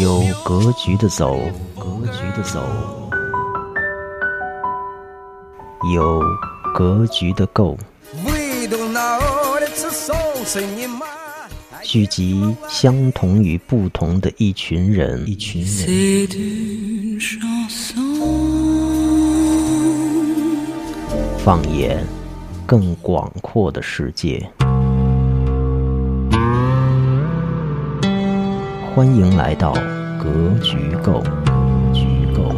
有格局的走，格局的走；有格局的够。聚集相同与不同的一群人，一群人。放眼更广阔的世界。欢迎来到格局构。局构，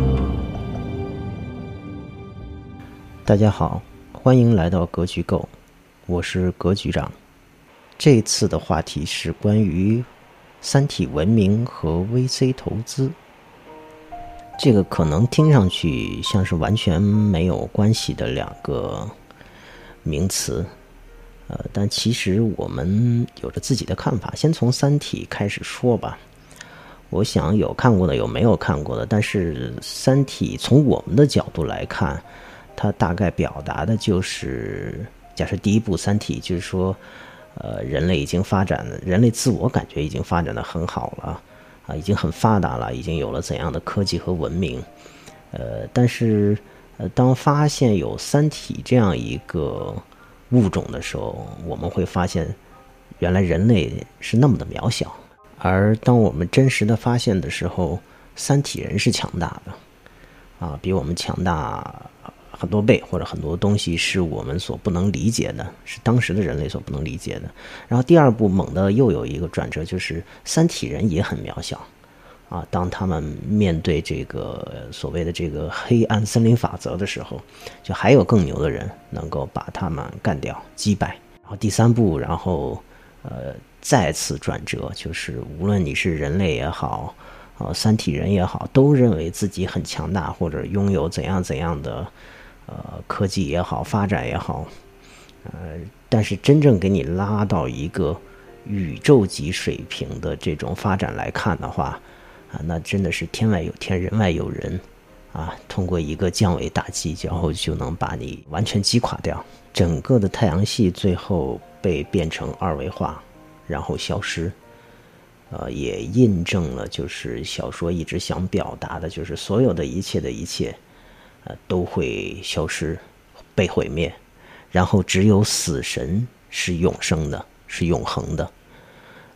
大家好，欢迎来到格局构，我是格局长。这次的话题是关于三体文明和 VC 投资。这个可能听上去像是完全没有关系的两个名词，呃，但其实我们有着自己的看法。先从《三体》开始说吧。我想有看过的，有没有看过的。但是《三体》从我们的角度来看，它大概表达的就是：假设第一部《三体》就是说，呃，人类已经发展，人类自我感觉已经发展的很好了，啊，已经很发达了，已经有了怎样的科技和文明。呃，但是，呃，当发现有三体这样一个物种的时候，我们会发现，原来人类是那么的渺小。而当我们真实的发现的时候，三体人是强大的，啊，比我们强大很多倍，或者很多东西是我们所不能理解的，是当时的人类所不能理解的。然后第二步猛的又有一个转折，就是三体人也很渺小，啊，当他们面对这个所谓的这个黑暗森林法则的时候，就还有更牛的人能够把他们干掉、击败。然后第三步，然后呃。再次转折，就是无论你是人类也好，呃，三体人也好，都认为自己很强大，或者拥有怎样怎样的呃科技也好，发展也好，呃，但是真正给你拉到一个宇宙级水平的这种发展来看的话，那真的是天外有天，人外有人，啊，通过一个降维打击，然后就能把你完全击垮掉，整个的太阳系最后被变成二维化。然后消失，呃，也印证了就是小说一直想表达的，就是所有的一切的一切，呃，都会消失，被毁灭，然后只有死神是永生的，是永恒的，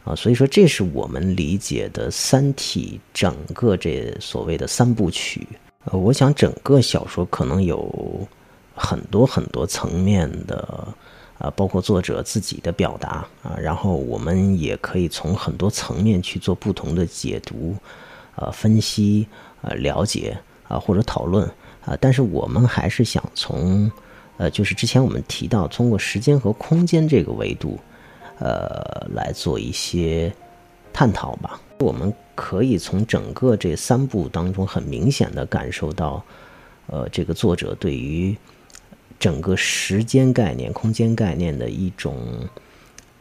啊，所以说这是我们理解的《三体》整个这所谓的三部曲。呃，我想整个小说可能有很多很多层面的。啊，包括作者自己的表达啊，然后我们也可以从很多层面去做不同的解读、呃分析、呃了解啊或者讨论啊，但是我们还是想从呃，就是之前我们提到通过时间和空间这个维度，呃来做一些探讨吧。我们可以从整个这三部当中很明显的感受到，呃，这个作者对于。整个时间概念、空间概念的一种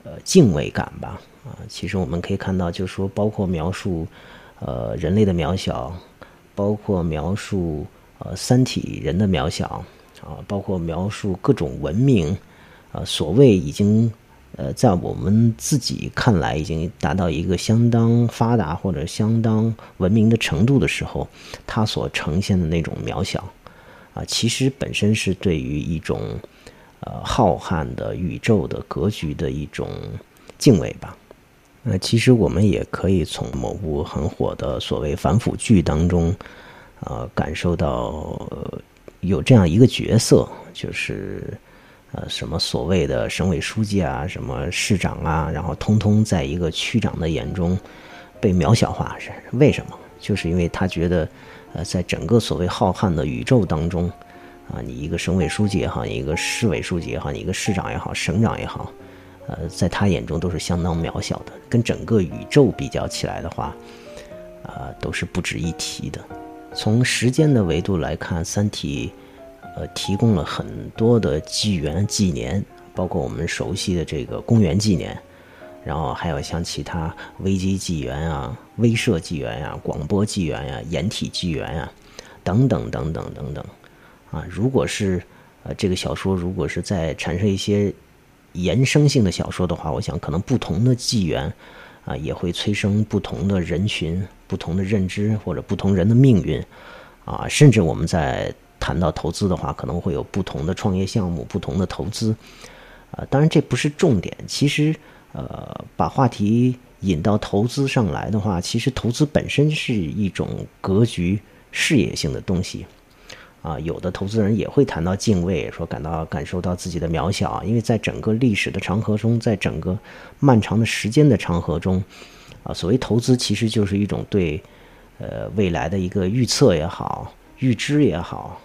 呃敬畏感吧，啊，其实我们可以看到，就是说，包括描述呃人类的渺小，包括描述呃三体人的渺小，啊，包括描述各种文明，啊，所谓已经呃在我们自己看来已经达到一个相当发达或者相当文明的程度的时候，它所呈现的那种渺小。啊，其实本身是对于一种，呃，浩瀚的宇宙的格局的一种敬畏吧。那其实我们也可以从某部很火的所谓反腐剧当中，呃，感受到有这样一个角色，就是呃，什么所谓的省委书记啊，什么市长啊，然后通通在一个区长的眼中被渺小化，是为什么？就是因为他觉得。呃，在整个所谓浩瀚的宇宙当中，啊，你一个省委书记也好，你一个市委书记也好，你一个市长也好，省长也好，呃，在他眼中都是相当渺小的，跟整个宇宙比较起来的话，啊，都是不值一提的。从时间的维度来看，《三体》呃提供了很多的纪元纪年，包括我们熟悉的这个公元纪年。然后还有像其他危机纪元啊、威慑纪元呀、广播纪元呀、掩体纪元呀，等等等等等等，啊，如果是呃这个小说如果是在产生一些延伸性的小说的话，我想可能不同的纪元，啊，也会催生不同的人群、不同的认知或者不同人的命运，啊，甚至我们在谈到投资的话，可能会有不同的创业项目、不同的投资，啊，当然这不是重点。其实，呃，把话题引到投资上来的话，其实投资本身是一种格局、事业性的东西。啊，有的投资人也会谈到敬畏，说感到感受到自己的渺小，因为在整个历史的长河中，在整个漫长的时间的长河中，啊，所谓投资其实就是一种对呃未来的一个预测也好，预知也好，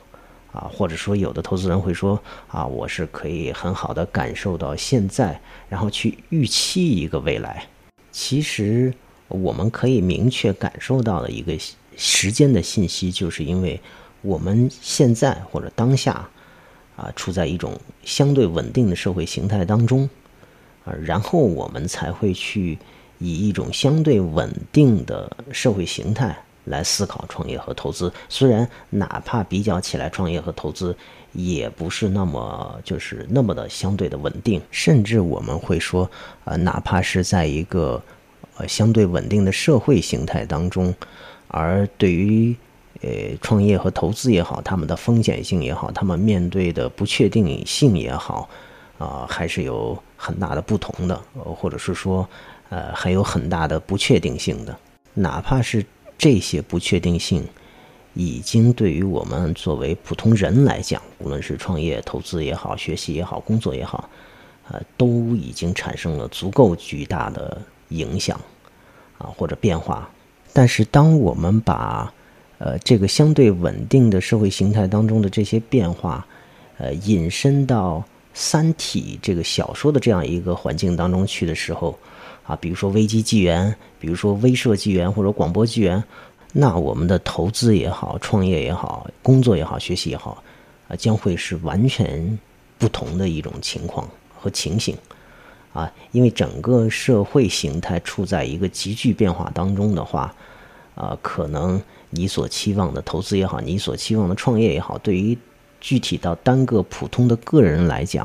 啊，或者说有的投资人会说啊，我是可以很好的感受到现在，然后去预期一个未来。其实我们可以明确感受到的一个时间的信息，就是因为。我们现在或者当下，啊，处在一种相对稳定的社会形态当中，啊，然后我们才会去以一种相对稳定的社会形态来思考创业和投资。虽然哪怕比较起来，创业和投资也不是那么就是那么的相对的稳定，甚至我们会说，呃，哪怕是在一个呃相对稳定的社会形态当中，而对于。呃，创业和投资也好，他们的风险性也好，他们面对的不确定性也好，啊，还是有很大的不同的，或者是说，呃，还有很大的不确定性的。哪怕是这些不确定性，已经对于我们作为普通人来讲，无论是创业、投资也好，学习也好，工作也好，啊，都已经产生了足够巨大的影响，啊，或者变化。但是，当我们把呃，这个相对稳定的社会形态当中的这些变化，呃，引申到《三体》这个小说的这样一个环境当中去的时候，啊，比如说危机纪元，比如说威慑纪元或者广播纪元，那我们的投资也好，创业也好，工作也好，学习也好，啊，将会是完全不同的一种情况和情形，啊，因为整个社会形态处在一个急剧变化当中的话，啊，可能。你所期望的投资也好，你所期望的创业也好，对于具体到单个普通的个人来讲，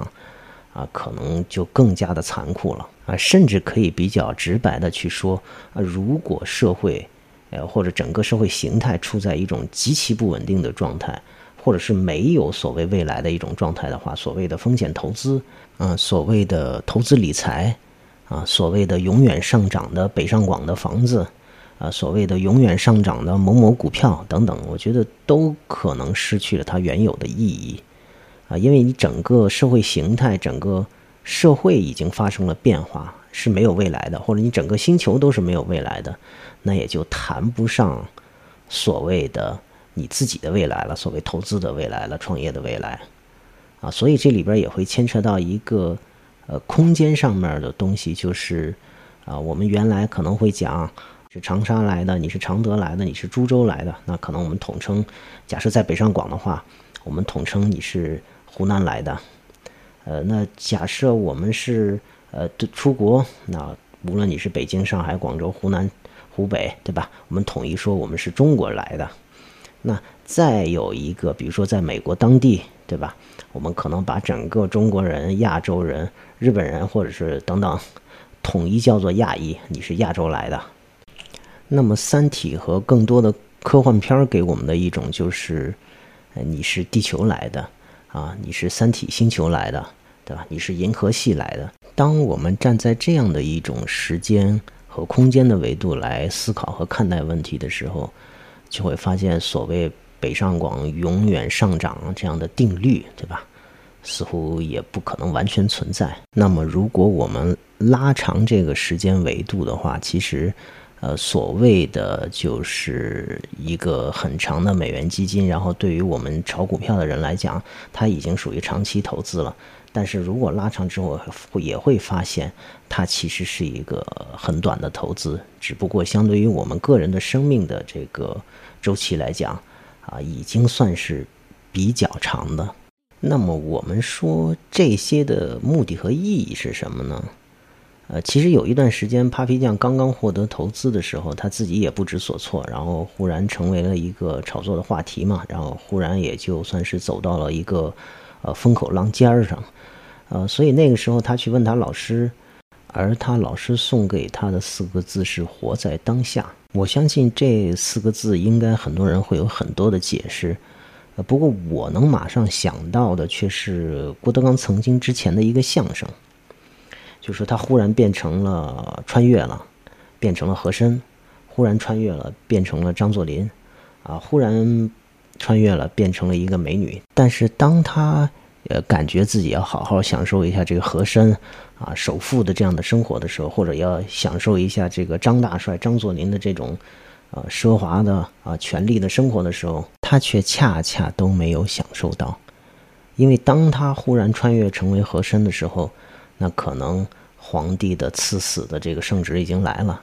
啊，可能就更加的残酷了啊，甚至可以比较直白的去说啊，如果社会，呃，或者整个社会形态处在一种极其不稳定的状态，或者是没有所谓未来的一种状态的话，所谓的风险投资，啊，所谓的投资理财，啊，所谓的永远上涨的北上广的房子。啊，所谓的永远上涨的某某股票等等，我觉得都可能失去了它原有的意义，啊，因为你整个社会形态、整个社会已经发生了变化，是没有未来的，或者你整个星球都是没有未来的，那也就谈不上所谓的你自己的未来了，所谓投资的未来了，创业的未来，啊，所以这里边也会牵扯到一个呃空间上面的东西，就是啊，我们原来可能会讲。是长沙来的，你是常德来的，你是株洲来的，那可能我们统称。假设在北上广的话，我们统称你是湖南来的。呃，那假设我们是呃出国，那无论你是北京、上海、广州、湖南、湖北，对吧？我们统一说我们是中国来的。那再有一个，比如说在美国当地，对吧？我们可能把整个中国人、亚洲人、日本人，或者是等等，统一叫做亚裔，你是亚洲来的。那么，《三体》和更多的科幻片儿给我们的一种就是，你是地球来的啊，你是三体星球来的，对吧？你是银河系来的。当我们站在这样的一种时间和空间的维度来思考和看待问题的时候，就会发现，所谓北上广永远上涨这样的定律，对吧？似乎也不可能完全存在。那么，如果我们拉长这个时间维度的话，其实。呃，所谓的就是一个很长的美元基金，然后对于我们炒股票的人来讲，它已经属于长期投资了。但是如果拉长之后，也会发现它其实是一个很短的投资，只不过相对于我们个人的生命的这个周期来讲，啊，已经算是比较长的。那么我们说这些的目的和意义是什么呢？呃，其实有一段时间，Papi 酱刚刚获得投资的时候，他自己也不知所措，然后忽然成为了一个炒作的话题嘛，然后忽然也就算是走到了一个呃风口浪尖儿上，呃，所以那个时候他去问他老师，而他老师送给他的四个字是“活在当下”。我相信这四个字应该很多人会有很多的解释，呃，不过我能马上想到的却是郭德纲曾经之前的一个相声，就是他忽然变成了穿越了，变成了和珅，忽然穿越了变成了张作霖，啊，忽然穿越了变成了一个美女，但是当他。呃，感觉自己要好好享受一下这个和珅啊首富的这样的生活的时候，或者要享受一下这个张大帅张作霖的这种呃奢华的啊权力的生活的时候，他却恰恰都没有享受到。因为当他忽然穿越成为和珅的时候，那可能皇帝的赐死的这个圣旨已经来了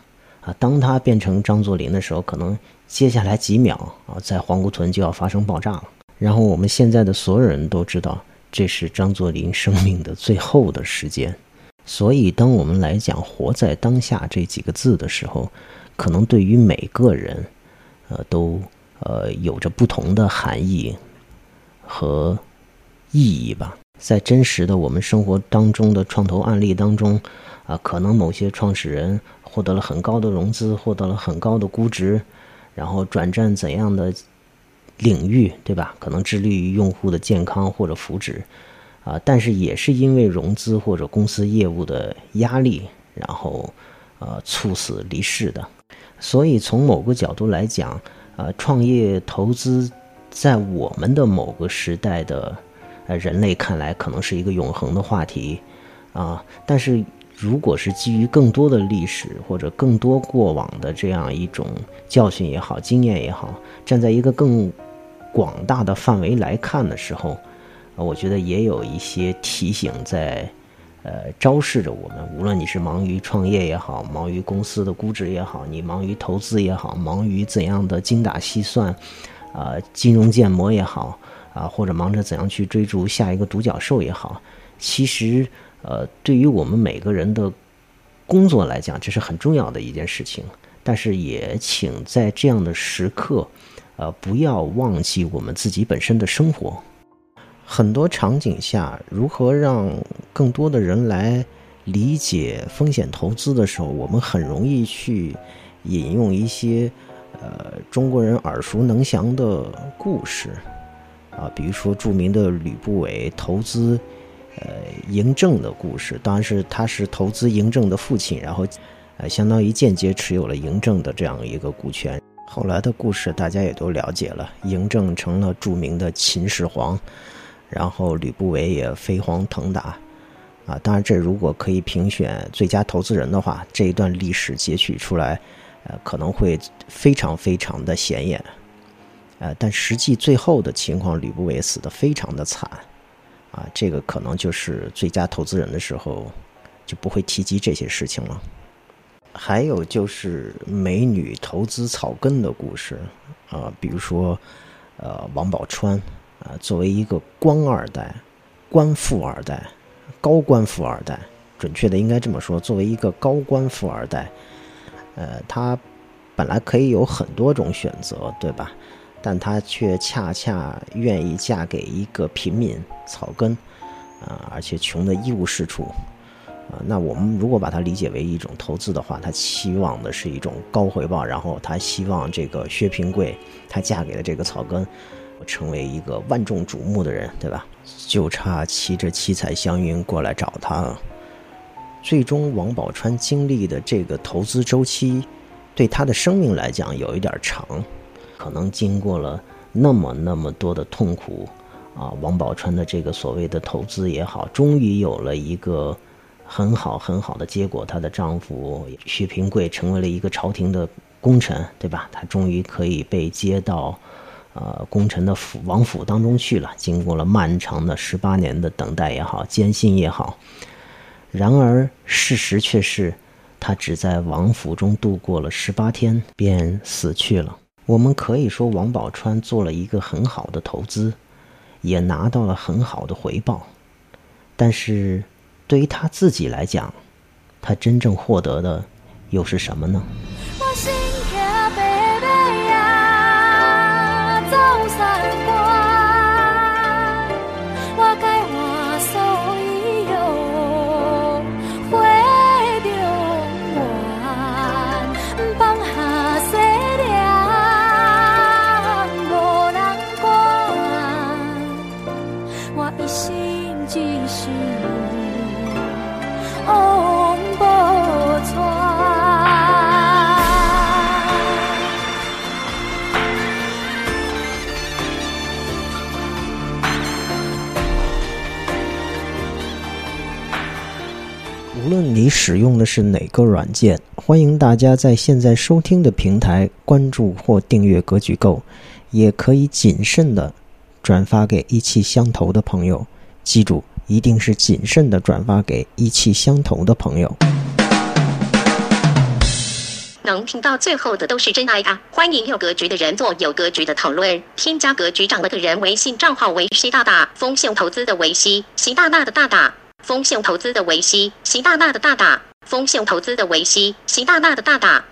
啊。当他变成张作霖的时候，可能接下来几秒啊，在皇姑屯就要发生爆炸了。然后我们现在的所有人都知道。这是张作霖生命的最后的时间，所以当我们来讲“活在当下”这几个字的时候，可能对于每个人，呃，都呃有着不同的含义和意义吧。在真实的我们生活当中的创投案例当中，啊，可能某些创始人获得了很高的融资，获得了很高的估值，然后转战怎样的？领域对吧？可能致力于用户的健康或者福祉，啊，但是也是因为融资或者公司业务的压力，然后呃猝死离世的。所以从某个角度来讲，呃，创业投资在我们的某个时代的呃人类看来可能是一个永恒的话题啊。但是如果是基于更多的历史或者更多过往的这样一种教训也好、经验也好，站在一个更广大的范围来看的时候，我觉得也有一些提醒在，呃，昭示着我们。无论你是忙于创业也好，忙于公司的估值也好，你忙于投资也好，忙于怎样的精打细算，啊，金融建模也好，啊，或者忙着怎样去追逐下一个独角兽也好，其实，呃，对于我们每个人的工作来讲，这是很重要的一件事情。但是也请在这样的时刻。呃，不要忘记我们自己本身的生活。很多场景下，如何让更多的人来理解风险投资的时候，我们很容易去引用一些呃中国人耳熟能详的故事啊，比如说著名的吕不韦投资呃嬴政的故事。当然是他是投资嬴政的父亲，然后呃相当于间接持有了嬴政的这样一个股权。后来的故事大家也都了解了，嬴政成了著名的秦始皇，然后吕不韦也飞黄腾达，啊，当然这如果可以评选最佳投资人的话，这一段历史截取出来，呃，可能会非常非常的显眼，呃，但实际最后的情况，吕不韦死的非常的惨，啊，这个可能就是最佳投资人的时候就不会提及这些事情了。还有就是美女投资草根的故事，啊，比如说，呃，王宝钏，啊，作为一个官二代、官富二代、高官富二代，准确的应该这么说，作为一个高官富二代，呃，他本来可以有很多种选择，对吧？但她却恰恰愿意嫁给一个平民草根，啊，而且穷的一无是处。啊，那我们如果把它理解为一种投资的话，她期望的是一种高回报，然后她希望这个薛平贵，她嫁给了这个草根，成为一个万众瞩目的人，对吧？就差骑着七彩祥云过来找他了。最终，王宝钏经历的这个投资周期，对她的生命来讲有一点长，可能经过了那么那么多的痛苦，啊，王宝钏的这个所谓的投资也好，终于有了一个。很好很好的结果，她的丈夫薛平贵成为了一个朝廷的功臣，对吧？他终于可以被接到，呃，功臣的府王府当中去了。经过了漫长的十八年的等待也好，艰辛也好，然而事实却是，他只在王府中度过了十八天，便死去了。我们可以说，王宝钏做了一个很好的投资，也拿到了很好的回报，但是。对于他自己来讲，他真正获得的又是什么呢？使用的是哪个软件？欢迎大家在现在收听的平台关注或订阅“格局购”，也可以谨慎的转发给意气相投的朋友。记住，一定是谨慎的转发给意气相投的朋友。能听到最后的都是真爱啊！欢迎有格局的人做有格局的讨论。添加格局长的个人微信账号为习大大，风险投资的维西，习大大的大大，风险投资的维西，习大大的大大，风险投资的维西，习大大的大大。